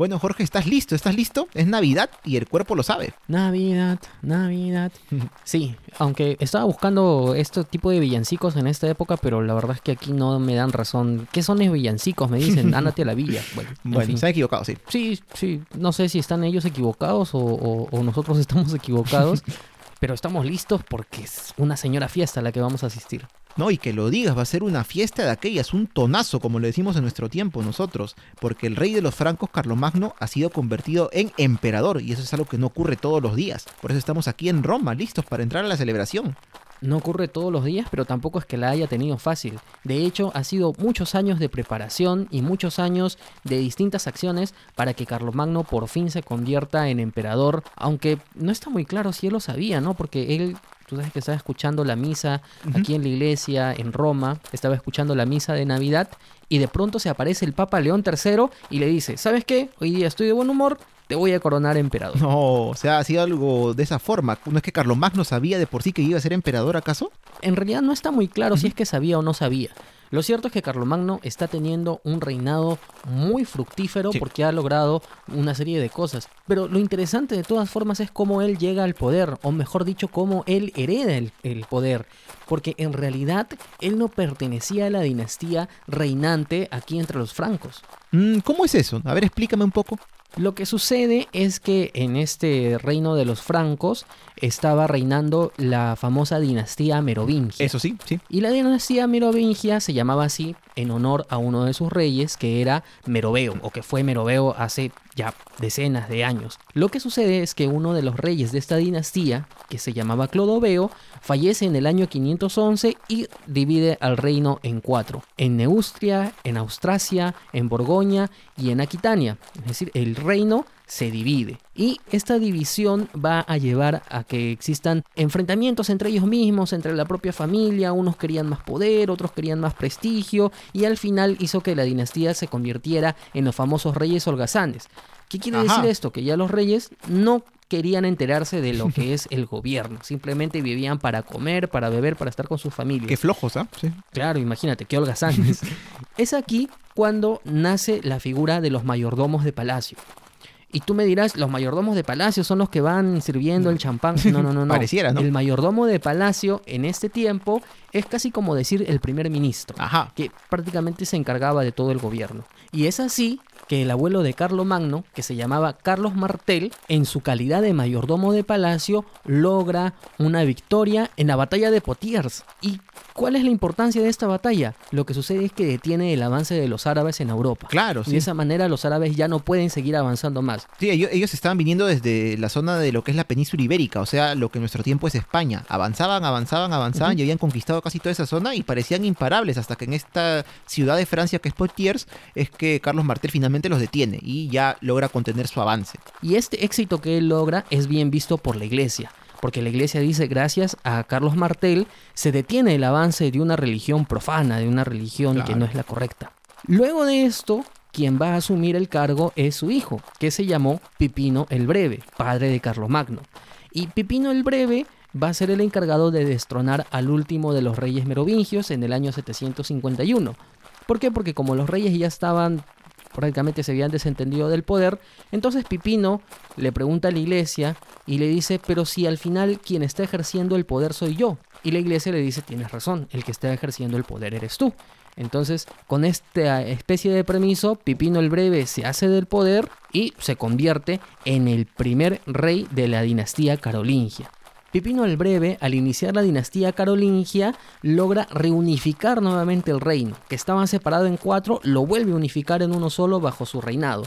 Bueno, Jorge, ¿estás listo? ¿Estás listo? Es Navidad y el cuerpo lo sabe. Navidad, Navidad. Sí, aunque estaba buscando este tipo de villancicos en esta época, pero la verdad es que aquí no me dan razón. ¿Qué son los villancicos? Me dicen, ándate a la villa. Bueno, en Bueno, fin. se han equivocado, sí. Sí, sí, no sé si están ellos equivocados o, o- o nosotros estamos equivocados, pero estamos listos porque es una señora fiesta a la que vamos a asistir. No, y que lo digas, va a ser una fiesta de aquellas, un tonazo, como le decimos en nuestro tiempo nosotros, porque el rey de los francos, Carlomagno, ha sido convertido en emperador, y eso es algo que no ocurre todos los días. Por eso estamos aquí en Roma, listos para entrar a la celebración. No ocurre todos los días, pero tampoco es que la haya tenido fácil. De hecho, ha sido muchos años de preparación y muchos años de distintas acciones para que Carlomagno por fin se convierta en emperador, aunque no está muy claro si él lo sabía, ¿no? Porque él, tú sabes que estaba escuchando la misa aquí en la iglesia, en Roma, estaba escuchando la misa de Navidad y de pronto se aparece el Papa León III y le dice, ¿sabes qué? Hoy día estoy de buen humor, te voy a coronar emperador. No, o sea, ha sido algo de esa forma. ¿No es que Carlomagno sabía de por sí que iba a ser emperador acaso? En realidad no está muy claro si es que sabía o no sabía. Lo cierto es que Carlomagno está teniendo un reinado muy fructífero Sí. porque ha logrado una serie de cosas. Pero lo interesante de todas formas es cómo él llega al poder, o mejor dicho, cómo él hereda el, el poder. Porque en realidad él no pertenecía a la dinastía reinante aquí entre los francos. Mm, ¿Cómo es eso? A ver, explícame un poco. Lo que sucede es que en este reino de los francos estaba reinando la famosa dinastía merovingia. Eso sí, sí. Y la dinastía merovingia se llamaba así en honor a uno de sus reyes, que era Meroveo, o que fue Meroveo hace ya decenas de años. Lo que sucede es que uno de los reyes de esta dinastía, que se llamaba Clodoveo, fallece en el año 511 y divide al reino en cuatro, en Neustria, en Austrasia, en Borgoña y en Aquitania. Es decir, el reino se divide. Y esta división va a llevar a que existan enfrentamientos entre ellos mismos, entre la propia familia, unos querían más poder, otros querían más prestigio, y al final hizo que la dinastía se convirtiera en los famosos reyes holgazanes. ¿Qué quiere Ajá. decir esto? Que ya los reyes no querían enterarse de lo que es el gobierno, simplemente vivían para comer, para beber, para estar con sus familias. Qué flojos, ¿ah? Sí. Claro, imagínate, qué holgazanes. es aquí cuando nace la figura de los mayordomos de palacio. Y tú me dirás, los mayordomos de palacio son los que van sirviendo el champán. No, no, no, no. Pareciera, ¿no? El mayordomo de palacio en este tiempo es casi como decir el primer ministro, Ajá. que prácticamente se encargaba de todo el gobierno. Y es así que el abuelo de Carlomagno, que se llamaba Carlos Martel, en su calidad de mayordomo de palacio, logra una victoria en la batalla de Potiers. ¿Y cuál es la importancia de esta batalla? Lo que sucede es que detiene el avance de los árabes en Europa. Claro, Y sí. de esa manera los árabes ya no pueden seguir avanzando más. Sí, ellos, ellos estaban viniendo desde la zona de lo que es la península ibérica, o sea, lo que en nuestro tiempo es España. Avanzaban, avanzaban, avanzaban Ujú. y habían conquistado casi toda esa zona y parecían imparables hasta que en esta ciudad de Francia que es Poitiers es que Carlos Martel finalmente los detiene y ya logra contener su avance. Y este éxito que él logra es bien visto por la iglesia, porque la iglesia dice gracias a Carlos Martel se detiene el avance de una religión profana, de una religión que no es la correcta. Luego de esto, quien va a asumir el cargo es su hijo, que se llamó Pipino el Breve, padre de Carlomagno. Y Pipino el Breve va a ser el encargado de destronar al último de los reyes merovingios en el año 751. ¿Por qué? Porque como los reyes ya estaban prácticamente se habían desentendido del poder, entonces Pipino le pregunta a la iglesia y le dice, pero si al final quien está ejerciendo el poder soy yo. Y la iglesia le dice, tienes razón, el que está ejerciendo el poder eres tú. Entonces, con esta especie de permiso, Pipino el Breve se hace del poder y se convierte en el primer rey de la dinastía carolingia. Pipino el Breve, al iniciar la dinastía carolingia, logra reunificar nuevamente el reino, que estaba separado en cuatro, lo vuelve a unificar en uno solo bajo su reinado.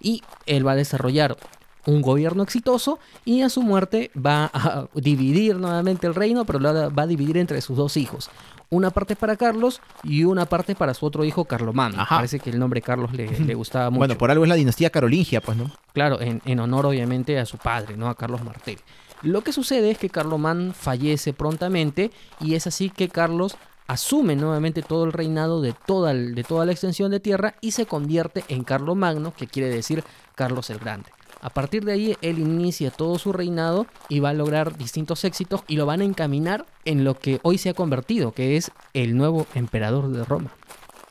Y él va a desarrollar un gobierno exitoso y a su muerte va a dividir nuevamente el reino, pero lo va a dividir entre sus dos hijos. Una parte para Carlos y una parte para su otro hijo Carlomagno. Parece que el nombre Carlos le, le gustaba mucho. Bueno, por algo es la dinastía carolingia, pues, ¿no? Claro, en, en honor obviamente a su padre, ¿no? A Carlos Martel. Lo que sucede es que Carlomán fallece prontamente y es así que Carlos asume nuevamente todo el reinado de toda, de toda la extensión de tierra y se convierte en Carlomagno, que quiere decir Carlos el Grande. A partir de ahí, él inicia todo su reinado y va a lograr distintos éxitos y lo van a encaminar en lo que hoy se ha convertido, que es el nuevo emperador de Roma.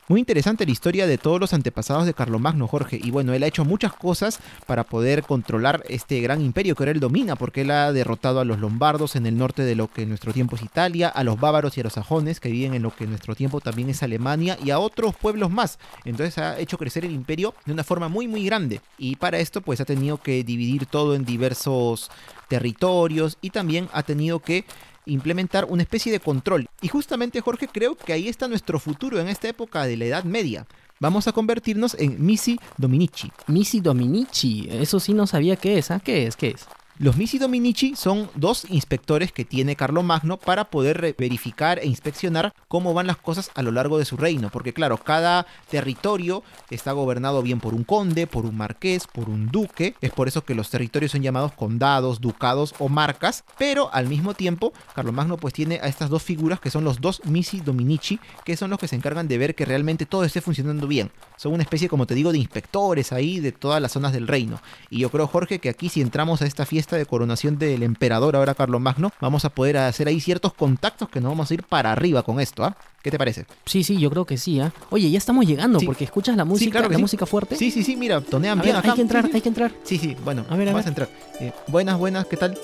Muy interesante la historia de todos los antepasados de Carlomagno, Jorge. Y bueno, él ha hecho muchas cosas para poder controlar este gran imperio que ahora él domina, porque él ha derrotado a los lombardos en el norte de lo que en nuestro tiempo es Italia, a los bávaros y a los sajones que viven en lo que en nuestro tiempo también es Alemania y a otros pueblos más. Entonces ha hecho crecer el imperio de una forma muy muy grande. Y para esto pues ha tenido que dividir todo en diversos territorios y también ha tenido que implementar una especie de control. Y justamente Jorge creo que ahí está nuestro futuro en esta época de la Edad Media. Vamos a convertirnos en Misi Dominici. Misi Dominici, eso sí no sabía qué es, ¿ah? ¿Qué es? ¿Qué es? Los Misi Dominici son dos inspectores que tiene Carlomagno para poder verificar e inspeccionar cómo van las cosas a lo largo de su reino, porque claro, cada territorio está gobernado bien por un conde, por un marqués, por un duque, es por eso que los territorios son llamados condados, ducados o marcas, pero al mismo tiempo Carlomagno pues tiene a estas dos figuras que son los dos Misi Dominici, que son los que se encargan de ver que realmente todo esté funcionando bien. Son una especie, como te digo, de inspectores ahí de todas las zonas del reino. Y yo creo, Jorge, que aquí si entramos a esta fiesta de coronación del emperador ahora Magno, vamos a poder hacer ahí ciertos contactos que nos vamos a ir para arriba con esto, ¿ah? ¿Qué te parece? Sí, sí, yo creo que sí, ¿ah? Oye, ya estamos llegando, porque escuchas la música, la música fuerte. Sí, sí, sí, mira, tonean bien acá. Hay que entrar, hay que entrar. Sí, sí, bueno, a ver, vamos a, entrar. Eh, buenas, buenas, ¿qué tal?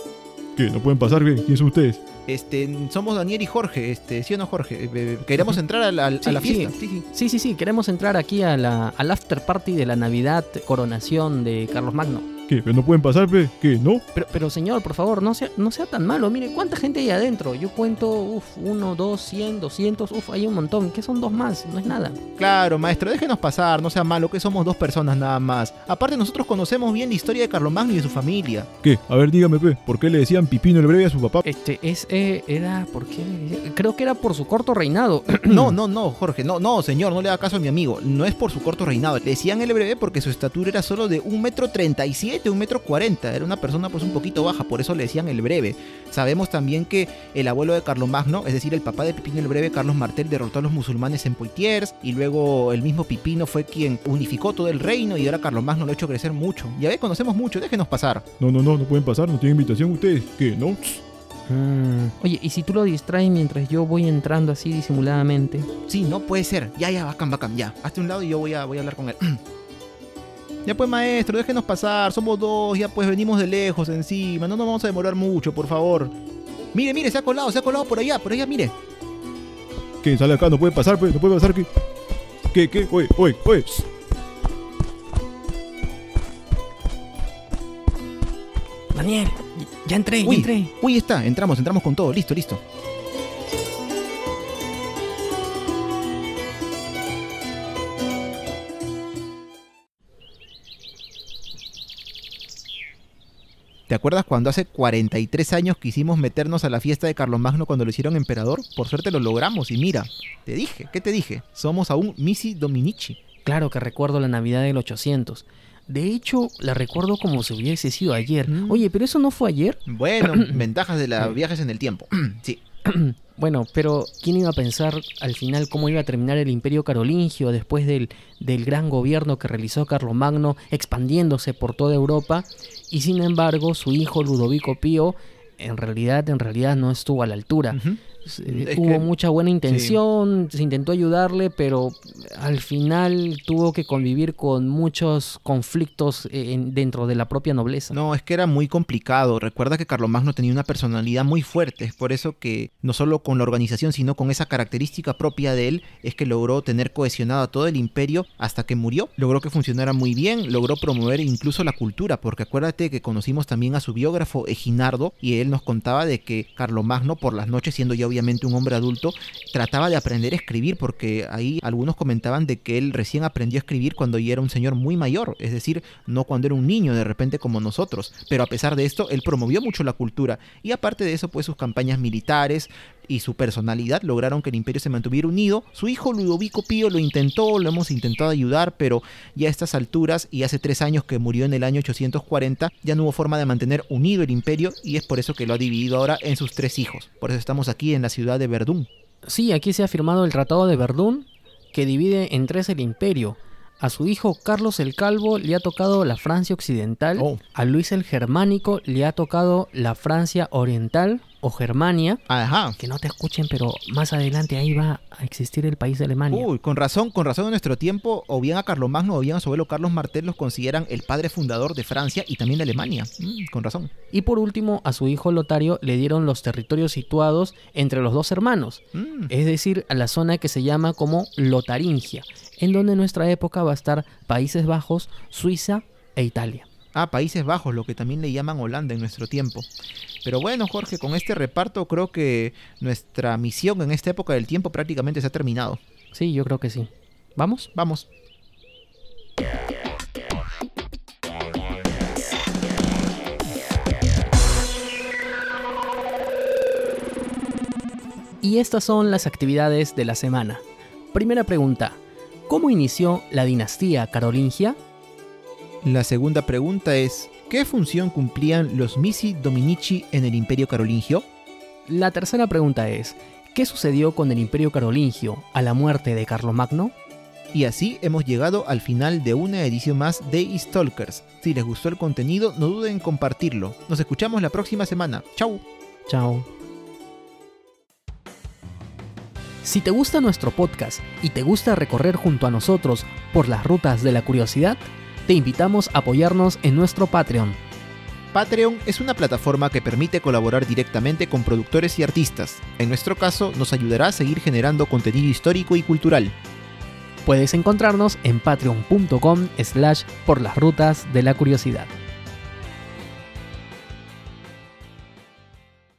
¿Qué? ¿No pueden pasar? ¿Quién son ustedes? Este, somos Daniel y Jorge, este, ¿sí o no Jorge? Eh, eh, queremos entrar a la, fiesta. Sí. Sí, sí. sí, queremos entrar aquí a la, al after party de la Navidad coronación de Carlos Magno. ¿Qué? ¿Pero no pueden pasar, pe? ¿Qué? ¿No? Pero, pero señor, por favor, no sea, no sea tan malo. Mire, ¿cuánta gente hay adentro? Yo cuento, uff, uno, dos, cien, doscientos, uff, hay un montón. ¿Qué son dos más? No es nada. Claro, maestro, déjenos pasar, no sea malo, que somos dos personas nada más. Aparte, nosotros conocemos bien la historia de Carlomagno y de su familia. ¿Qué? A ver, dígame, pe, ¿por qué le decían Pipino el Breve a su papá? Este, es, eh, era, ¿por qué? Creo que era por su corto reinado. no, no, no, Jorge, no, no, señor, no le da caso a mi amigo. No es por su corto reinado. Le decían el Breve porque su estatura era solo de un metro treinta y siete, un metro cuarenta era una persona pues un poquito baja, por eso le decían el breve. Sabemos también que el abuelo de Carlomagno, es decir, el papá de Pipino el Breve, Carlos Martel, derrotó a los musulmanes en Poitiers y luego el mismo Pipino fue quien unificó todo el reino y ahora Carlomagno lo ha hecho crecer mucho. Ya ve, conocemos mucho, déjenos pasar. No, no, no, no pueden pasar, no tienen invitación ustedes. ¿Qué? ¿No? Mm. Oye, ¿y si tú lo distraes mientras yo voy entrando así disimuladamente? Sí, no puede ser. Ya, ya, bacán, bacán, ya. Hazte un lado y yo voy a, voy a hablar con él. Ya pues maestro, déjenos pasar, somos dos, ya pues venimos de lejos encima, no nos vamos a demorar mucho, por favor. Mire, mire, se ha colado, se ha colado por allá, por allá, mire. ¿Qué? Sale acá, no puede pasar, pues, no puede pasar, ¿qué? ¿Qué, qué? Oye, oye, oye. Daniel, ya entré, ya entré. Uy, está, entramos, entramos con todo, listo, listo. ¿Te acuerdas cuando hace 43 años quisimos meternos a la fiesta de Carlomagno cuando lo hicieron emperador? Por suerte lo logramos y mira, te dije, ¿qué te dije? Somos aún Misi Dominici. Claro que recuerdo la Navidad del 800. De hecho, la recuerdo como si hubiese sido ayer. Mm. Oye, pero eso no fue ayer. Bueno, ventajas de los viajes en el tiempo. sí. Bueno, pero ¿quién iba a pensar al final cómo iba a terminar el imperio carolingio después del, del gran gobierno que realizó Carlomagno expandiéndose por toda Europa? Y sin embargo, su hijo Ludovico Pío en realidad, en realidad no estuvo a la altura. Eh, hubo mucha buena intención, se intentó ayudarle, pero al final tuvo que convivir con muchos conflictos eh, dentro de la propia nobleza. No, es que era muy complicado. Recuerda que Carlomagno tenía una personalidad muy fuerte, es por eso que no solo con la organización, sino con esa característica propia de él, es que logró tener cohesionado a todo el imperio hasta que murió. Logró que funcionara muy bien, logró promover incluso la cultura, porque acuérdate que conocimos también a su biógrafo Eginardo y él nos contaba de que Carlomagno por las noches, siendo ya obviamente un hombre adulto, trataba de aprender a escribir porque ahí algunos comentaban de que él recién aprendió a escribir cuando ya era un señor muy mayor, es decir, no cuando era un niño de repente como nosotros. Pero a pesar de esto, él promovió mucho la cultura y aparte de eso, pues sus campañas militares y su personalidad lograron que el imperio se mantuviera unido. Su hijo Ludovico Pío lo intentó, lo hemos intentado ayudar, pero ya a estas alturas y hace tres años que murió en el año 840, ya no hubo forma de mantener unido el imperio y es por eso que lo ha dividido ahora en sus tres hijos. Por eso estamos aquí en la ciudad de Verdún. Sí, aquí se ha firmado el Tratado de Verdún, que divide en tres el imperio. A su hijo Carlos el Calvo le ha tocado la Francia Occidental, oh. a Luis el Germánico le ha tocado la Francia Oriental, o Germania. Ajá. Que no te escuchen, pero más adelante ahí va a existir el país de Alemania. Uy, con razón, con razón en nuestro tiempo, o bien a Carlomagno o bien a su abuelo Carlos Martel los consideran el padre fundador de Francia y también de Alemania. Mm, con razón. Y por último, a su hijo Lotario le dieron los territorios situados entre los dos hermanos, Mm, es decir, a la zona que se llama como Lotaringia, en donde en nuestra época va a estar Países Bajos, Suiza e Italia. Ah, Países Bajos, lo que también le llaman Holanda en nuestro tiempo. Pero bueno, Jorge, con este reparto creo que nuestra misión en esta época del tiempo prácticamente se ha terminado. Sí, yo creo que sí. ¿Vamos? Vamos. Y estas son las actividades de la semana. Primera pregunta. ¿Cómo inició la dinastía carolingia? La segunda pregunta es, ¿qué función cumplían los Misi Dominici en el Imperio Carolingio? La tercera pregunta es, ¿qué sucedió con el imperio carolingio a la muerte de Carlomagno? Y así hemos llegado al final de una edición más de Stalkers. Si les gustó el contenido, no duden en compartirlo. Nos escuchamos la próxima semana. ¡Chao! Chao. Si te gusta nuestro podcast y te gusta recorrer junto a nosotros por las rutas de la curiosidad, te invitamos a apoyarnos en nuestro Patreon. Patreon es una plataforma que permite colaborar directamente con productores y artistas. En nuestro caso, nos ayudará a seguir generando contenido histórico y cultural. Puedes encontrarnos en patreon.com slash por las rutas de la curiosidad.